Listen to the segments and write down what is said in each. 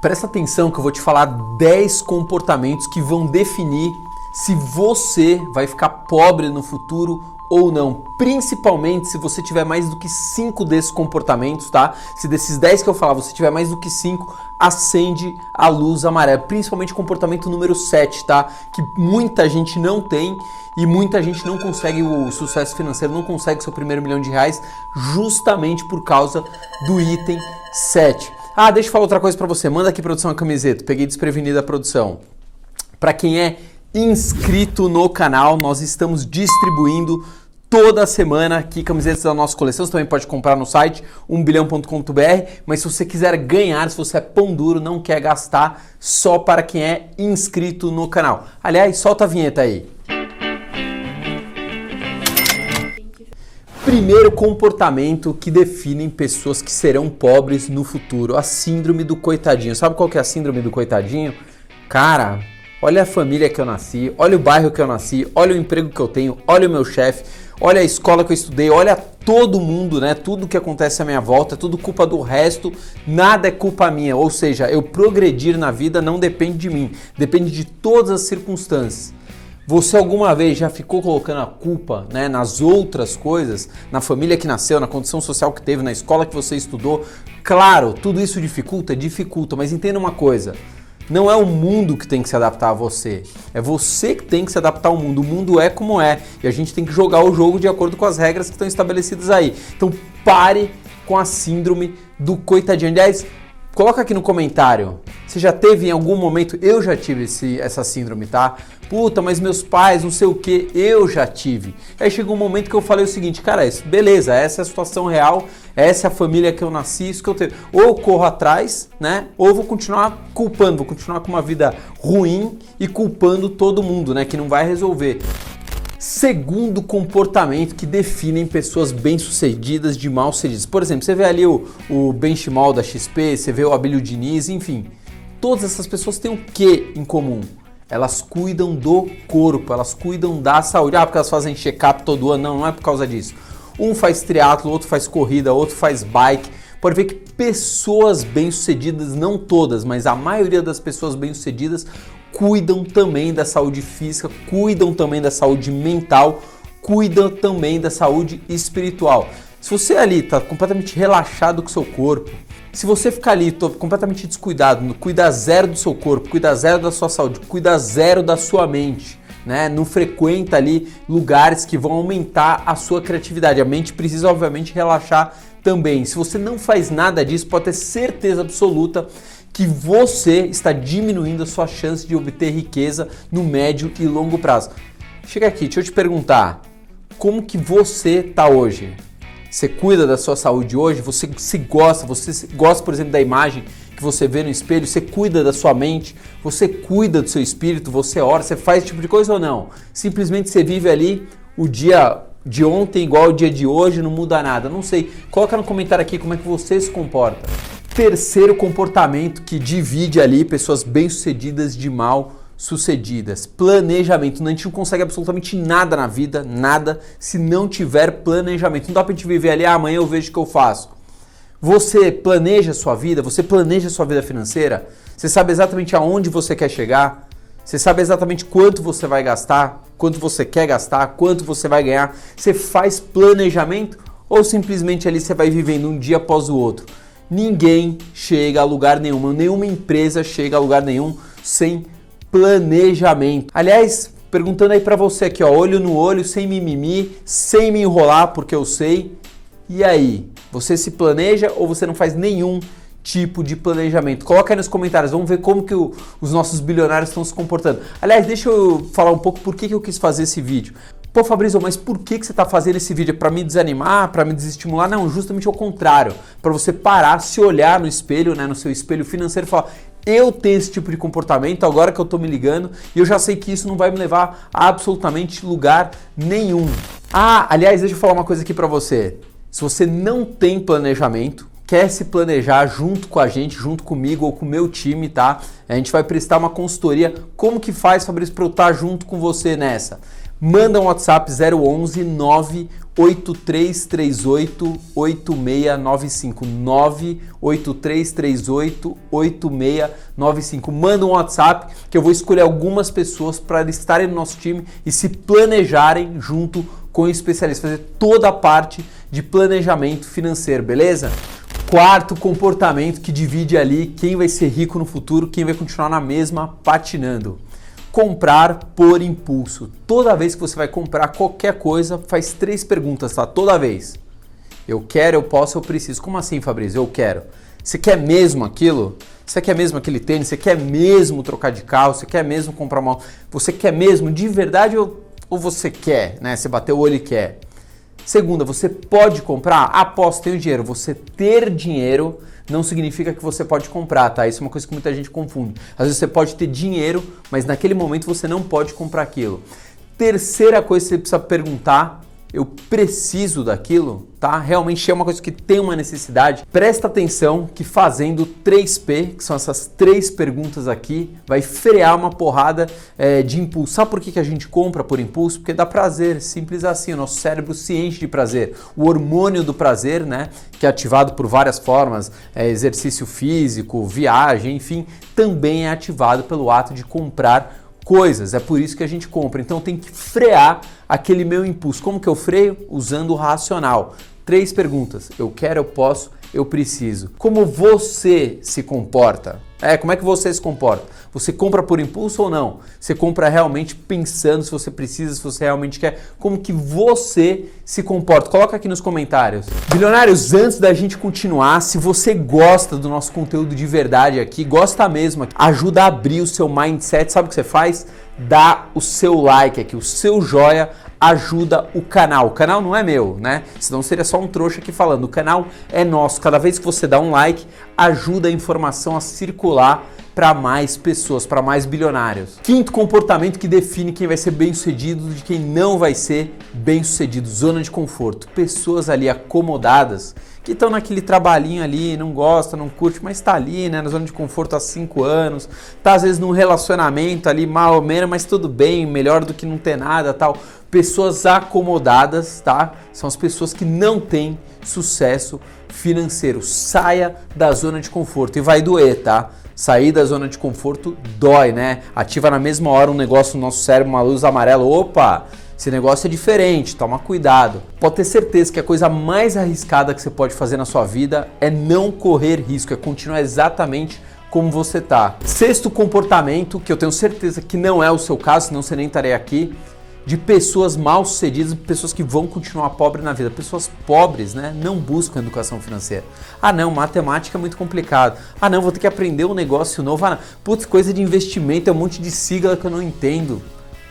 Presta atenção que eu vou te falar 10 comportamentos que vão definir se você vai ficar pobre no futuro ou não, principalmente se você tiver mais do que 5 desses comportamentos, tá? Se desses 10 que eu falar você tiver mais do que 5, acende a luz amarela, principalmente comportamento número 7, tá? Que muita gente não tem e muita gente não consegue o sucesso financeiro, não consegue seu primeiro milhão de reais justamente por causa do item 7. Ah, deixa eu falar outra coisa para você. Manda aqui produção a camiseta. Peguei desprevenida a produção. Para quem é inscrito no canal, nós estamos distribuindo toda semana aqui camisetas da nossa coleção. Você também pode comprar no site 1bilhão.com.br, mas se você quiser ganhar, se você é pão duro, não quer gastar, só para quem é inscrito no canal. Aliás, solta a vinheta aí. Primeiro comportamento que define pessoas que serão pobres no futuro, a síndrome do coitadinho. Sabe qual que é a síndrome do coitadinho? Cara, olha a família que eu nasci, olha o bairro que eu nasci, olha o emprego que eu tenho, olha o meu chefe, olha a escola que eu estudei, olha todo mundo, né? Tudo que acontece à minha volta, tudo culpa do resto, nada é culpa minha. Ou seja, eu progredir na vida não depende de mim, depende de todas as circunstâncias. Você alguma vez já ficou colocando a culpa né, nas outras coisas, na família que nasceu, na condição social que teve, na escola que você estudou? Claro, tudo isso dificulta? Dificulta, mas entenda uma coisa. Não é o mundo que tem que se adaptar a você. É você que tem que se adaptar ao mundo. O mundo é como é. E a gente tem que jogar o jogo de acordo com as regras que estão estabelecidas aí. Então pare com a síndrome do coitadinho. Aliás, coloca aqui no comentário. Você já teve em algum momento? Eu já tive esse, essa síndrome, tá? Puta, mas meus pais, não sei o que, eu já tive. Aí chegou um momento que eu falei o seguinte, cara, beleza, essa é a situação real, essa é a família que eu nasci, isso que eu tenho. Ou corro atrás, né? Ou vou continuar culpando, vou continuar com uma vida ruim e culpando todo mundo, né? Que não vai resolver. Segundo comportamento que definem pessoas bem-sucedidas de mal-sucedidas. Por exemplo, você vê ali o, o Benchimol da XP, você vê o Abílio Diniz, enfim. Todas essas pessoas têm o que em comum? elas cuidam do corpo, elas cuidam da saúde. Ah, porque elas fazem check-up todo ano. Não, não é por causa disso. Um faz triatlo, outro faz corrida, outro faz bike. Pode ver que pessoas bem-sucedidas, não todas, mas a maioria das pessoas bem-sucedidas cuidam também da saúde física, cuidam também da saúde mental, cuidam também da saúde espiritual. Se você ali está completamente relaxado com o seu corpo, se você ficar ali completamente descuidado, cuida zero do seu corpo, cuida zero da sua saúde, cuida zero da sua mente, né? Não frequenta ali lugares que vão aumentar a sua criatividade. A mente precisa, obviamente, relaxar também. Se você não faz nada disso, pode ter certeza absoluta que você está diminuindo a sua chance de obter riqueza no médio e longo prazo. Chega aqui, deixa eu te perguntar, como que você está hoje? Você cuida da sua saúde hoje, você se gosta, você gosta, por exemplo, da imagem que você vê no espelho, você cuida da sua mente, você cuida do seu espírito, você ora, você faz esse tipo de coisa ou não? Simplesmente você vive ali o dia de ontem igual ao dia de hoje, não muda nada. Não sei. Coloca no comentário aqui como é que você se comporta. Terceiro comportamento que divide ali pessoas bem-sucedidas de mal sucedidas. Planejamento. A gente não consegue absolutamente nada na vida, nada, se não tiver planejamento. Não dá pra gente viver ali, ah, amanhã eu vejo o que eu faço. Você planeja a sua vida, você planeja a sua vida financeira, você sabe exatamente aonde você quer chegar, você sabe exatamente quanto você vai gastar, quanto você quer gastar, quanto você vai ganhar. Você faz planejamento ou simplesmente ali você vai vivendo um dia após o outro? Ninguém chega a lugar nenhum, nenhuma empresa chega a lugar nenhum sem planejamento. Aliás, perguntando aí para você aqui, ó, olho no olho, sem mimimi, sem me enrolar, porque eu sei. E aí, você se planeja ou você não faz nenhum tipo de planejamento? Coloca aí nos comentários, vamos ver como que o, os nossos bilionários estão se comportando. Aliás, deixa eu falar um pouco por que, que eu quis fazer esse vídeo. Pô, Fabrício, mas por que, que você está fazendo esse vídeo? É para me desanimar, para me desestimular? Não, justamente ao contrário. Para você parar, se olhar no espelho, né, no seu espelho financeiro e falar: eu tenho esse tipo de comportamento agora que eu estou me ligando e eu já sei que isso não vai me levar a absolutamente lugar nenhum. Ah, aliás, deixa eu falar uma coisa aqui para você. Se você não tem planejamento, quer se planejar junto com a gente, junto comigo ou com o meu time, tá? A gente vai prestar uma consultoria. Como que faz, Fabrício, para eu estar junto com você nessa? Manda um WhatsApp 011 98338 8695 98338 8695. Manda um WhatsApp que eu vou escolher algumas pessoas para estarem no nosso time e se planejarem junto com o especialista, fazer toda a parte de planejamento financeiro, beleza? Quarto comportamento que divide ali quem vai ser rico no futuro, quem vai continuar na mesma patinando comprar por impulso. Toda vez que você vai comprar qualquer coisa, faz três perguntas, tá? Toda vez. Eu quero, eu posso, eu preciso. Como assim, Fabrício? Eu quero. Você quer mesmo aquilo? Você quer mesmo aquele tênis? Você quer mesmo trocar de carro? Você quer mesmo comprar uma. Você quer mesmo de verdade ou, ou você quer, né? Você bateu o olho e quer. Segunda, você pode comprar? Posso, tenho dinheiro. Você ter dinheiro não significa que você pode comprar, tá? Isso é uma coisa que muita gente confunde. Às vezes você pode ter dinheiro, mas naquele momento você não pode comprar aquilo. Terceira coisa que você precisa perguntar eu preciso daquilo, tá? Realmente é uma coisa que tem uma necessidade. Presta atenção que fazendo 3P, que são essas três perguntas aqui, vai frear uma porrada é, de impulso. Sabe por que, a gente compra por impulso? Porque dá prazer, simples assim. O nosso cérebro se enche de prazer. O hormônio do prazer, né? Que é ativado por várias formas, é, exercício físico, viagem, enfim, também é ativado pelo ato de comprar coisas. É por isso que a gente compra. Então tem que frear aquele meu impulso. Como que eu freio? Usando o racional. Três perguntas. Eu quero, eu posso, eu preciso. Como você se comporta? É, como é que você se comporta? Você compra por impulso ou não? Você compra realmente pensando se você precisa, se você realmente quer? Como que você se comporta? Coloca aqui nos comentários. Bilionários, antes da gente continuar, se você gosta do nosso conteúdo de verdade aqui, gosta mesmo, ajuda a abrir o seu mindset, sabe o que você faz? Dá o seu like aqui, o seu joia ajuda o canal. O canal não é meu, né? Senão seria só um trouxa aqui falando. O canal é nosso. Cada vez que você dá um like, ajuda a informação a circular para mais pessoas, para mais bilionários. Quinto comportamento que define quem vai ser bem sucedido de quem não vai ser bem sucedido: zona de conforto. Pessoas ali acomodadas que estão naquele trabalhinho ali, não gosta, não curte, mas está ali, né, na zona de conforto há cinco anos, tá às vezes num relacionamento ali mal ou menos, mas tudo bem, melhor do que não ter nada, tal. Pessoas acomodadas, tá? São as pessoas que não têm sucesso financeiro. Saia da zona de conforto e vai doer, tá? Sair da zona de conforto dói, né? Ativa na mesma hora um negócio no nosso cérebro, uma luz amarela. Opa! Esse negócio é diferente, toma cuidado. Pode ter certeza que a coisa mais arriscada que você pode fazer na sua vida é não correr risco, é continuar exatamente como você tá. Sexto comportamento, que eu tenho certeza que não é o seu caso, senão você nem estaria aqui, de pessoas mal sucedidas, pessoas que vão continuar pobres na vida. Pessoas pobres, né? Não buscam educação financeira. Ah, não, matemática é muito complicado. Ah, não, vou ter que aprender um negócio novo. Ah, não. Putz, coisa de investimento, é um monte de sigla que eu não entendo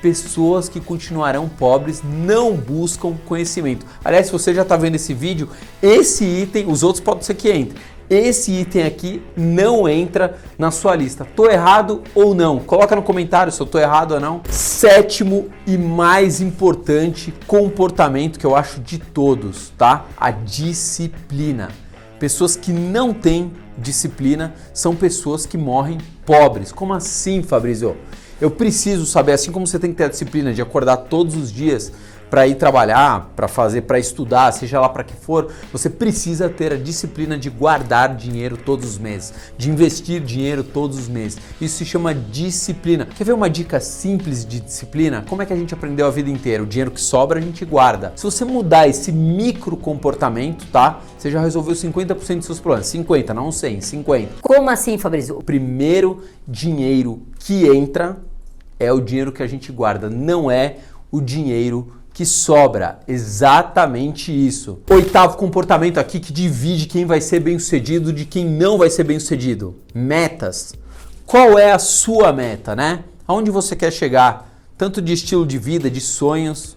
pessoas que continuarão pobres não buscam conhecimento. Aliás, se você já está vendo esse vídeo, esse item, os outros podem ser que entre. Esse item aqui não entra na sua lista. Tô errado ou não? Coloca no comentário se eu tô errado ou não. Sétimo e mais importante comportamento que eu acho de todos, tá? A disciplina. Pessoas que não têm disciplina são pessoas que morrem pobres. Como assim, Fabrício? Eu preciso saber, assim como você tem que ter a disciplina de acordar todos os dias para ir trabalhar, para fazer, para estudar, seja lá para que for, você precisa ter a disciplina de guardar dinheiro todos os meses, de investir dinheiro todos os meses. Isso se chama disciplina. Quer ver uma dica simples de disciplina? Como é que a gente aprendeu a vida inteira? O dinheiro que sobra a gente guarda. Se você mudar esse micro comportamento, tá? Você já resolveu 50% dos seus problemas. 50, não 100, 50. Como assim, Fabrício? O primeiro dinheiro que entra é o dinheiro que a gente guarda, não é o dinheiro que sobra. Exatamente isso. Oitavo comportamento aqui que divide quem vai ser bem sucedido de quem não vai ser bem sucedido. Metas. Qual é a sua meta, né? Aonde você quer chegar? Tanto de estilo de vida, de sonhos,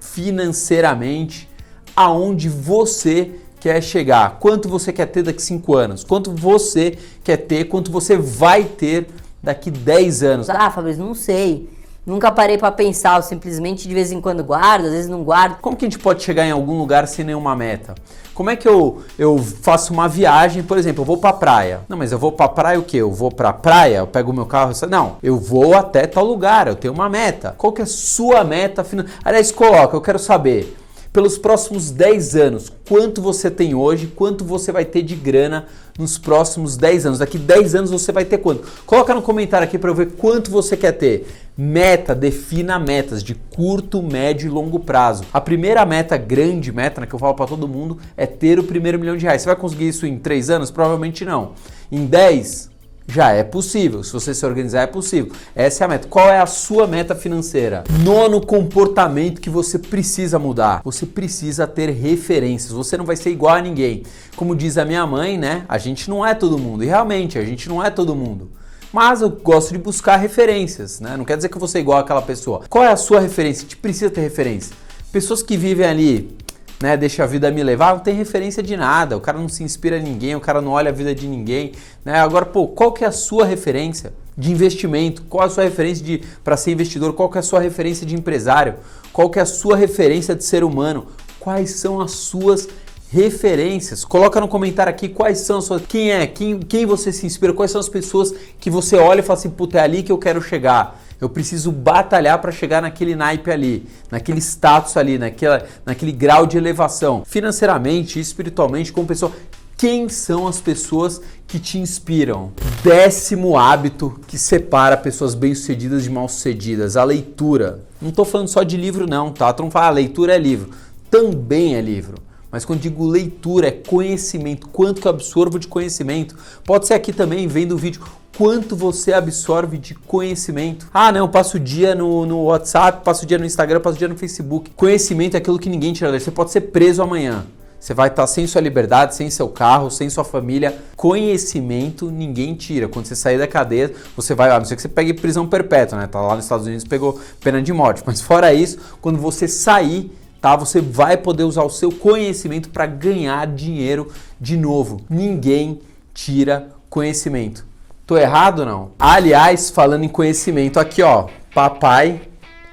financeiramente, aonde você quer chegar, quanto você quer ter daqui 5 anos, quanto você quer ter, quanto você vai ter daqui 10 anos. Ah, Fabrício, não sei. Nunca parei para pensar, eu simplesmente de vez em quando guardo, às vezes não guardo. Como que a gente pode chegar em algum lugar sem nenhuma meta? Como é que eu, eu faço uma viagem, por exemplo, eu vou pra praia. Não, mas eu vou pra praia o quê? Eu vou pra praia, eu pego o meu carro, eu... não, eu vou até tal lugar, eu tenho uma meta. Qual que é a sua meta final? Aliás, coloca, eu quero saber pelos próximos 10 anos. Quanto você tem hoje, quanto você vai ter de grana nos próximos 10 anos. Daqui 10 anos você vai ter quanto? Coloca no comentário aqui para eu ver quanto você quer ter. Meta, defina metas de curto, médio e longo prazo. A primeira meta, grande meta, né, que eu falo para todo mundo, é ter o primeiro milhão de reais. Você vai conseguir isso em 3 anos? Provavelmente não. Em 10? Já é possível. Se você se organizar, é possível. Essa é a meta. Qual é a sua meta financeira? Nono comportamento que você precisa mudar. Você precisa ter referências. Você não vai ser igual a ninguém. Como diz a minha mãe, né? A gente não é todo mundo. E realmente, a gente não é todo mundo. Mas eu gosto de buscar referências, né? Não quer dizer que vou ser igual àquela pessoa. Qual é a sua referência? A gente precisa ter referência. Pessoas que vivem ali né, deixa a vida me levar, não tem referência de nada, o cara não se inspira em ninguém, o cara não olha a vida de ninguém, né? Agora, pô, qual que é a sua referência de investimento? Qual a sua referência de para ser investidor? Qual que é a sua referência de empresário? Qual que é a sua referência de ser humano? Quais são as suas referências? Coloca no comentário aqui quais são as suas, quem é, quem, quem você se inspira, quais são as pessoas que você olha e fala assim, puta, é ali que eu quero chegar. Eu preciso batalhar para chegar naquele naipe ali, naquele status ali, naquela, naquele grau de elevação, financeiramente, espiritualmente, como pessoa. Quem são as pessoas que te inspiram? Décimo hábito que separa pessoas bem-sucedidas de mal-sucedidas, a leitura. Não estou falando só de livro não, tá? Tu não fala, ah, leitura é livro. Também é livro. Mas quando digo leitura, é conhecimento. Quanto que eu absorvo de conhecimento? Pode ser aqui também, vendo o vídeo quanto você absorve de conhecimento. Ah, não, eu passo o dia no, no WhatsApp, passo o dia no Instagram, passo o dia no Facebook. Conhecimento é aquilo que ninguém tira Você pode ser preso amanhã. Você vai estar sem sua liberdade, sem seu carro, sem sua família. Conhecimento ninguém tira. Quando você sair da cadeia, você vai, a não ser que você pegue prisão perpétua, né? Tá lá nos Estados Unidos, pegou pena de morte. Mas fora isso, quando você sair, tá? Você vai poder usar o seu conhecimento para ganhar dinheiro de novo. Ninguém tira conhecimento. Tô errado não? Aliás, falando em conhecimento, aqui ó, papai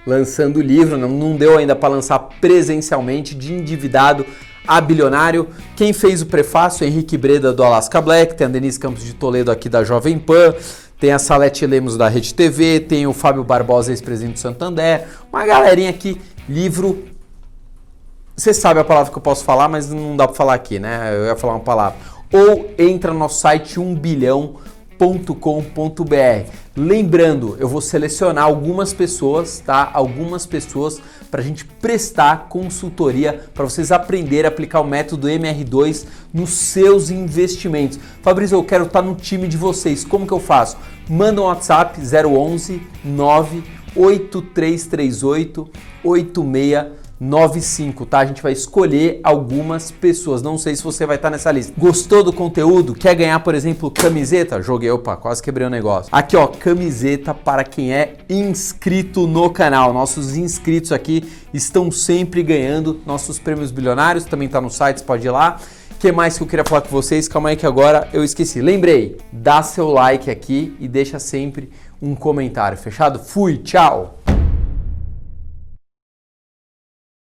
lançando o livro, não, não deu ainda para lançar presencialmente, de endividado a bilionário. Quem fez o prefácio? Henrique Breda do Alaska Black, tem a Denise Campos de Toledo aqui da Jovem Pan, tem a Salete Lemos da Rede TV, tem o Fábio Barbosa, ex-presidente do Santander, uma galerinha aqui, livro. Você sabe a palavra que eu posso falar, mas não dá para falar aqui, né? Eu ia falar uma palavra. Ou entra no nosso site 1 bilhão com.br. Lembrando, eu vou selecionar algumas pessoas, tá? Algumas pessoas para a gente prestar consultoria para vocês aprenderem a aplicar o método MR2 nos seus investimentos. Fabrício, eu quero estar tá no time de vocês. Como que eu faço? Manda um WhatsApp 011 98338 86 95, tá? A gente vai escolher algumas pessoas. Não sei se você vai estar nessa lista. Gostou do conteúdo? Quer ganhar, por exemplo, camiseta? Joguei, opa, quase quebrei o negócio. Aqui, ó, camiseta para quem é inscrito no canal. Nossos inscritos aqui estão sempre ganhando nossos prêmios bilionários. Também tá no site, pode ir lá. O que mais que eu queria falar com vocês? Calma aí que agora eu esqueci. Lembrei, dá seu like aqui e deixa sempre um comentário. Fechado? Fui, tchau!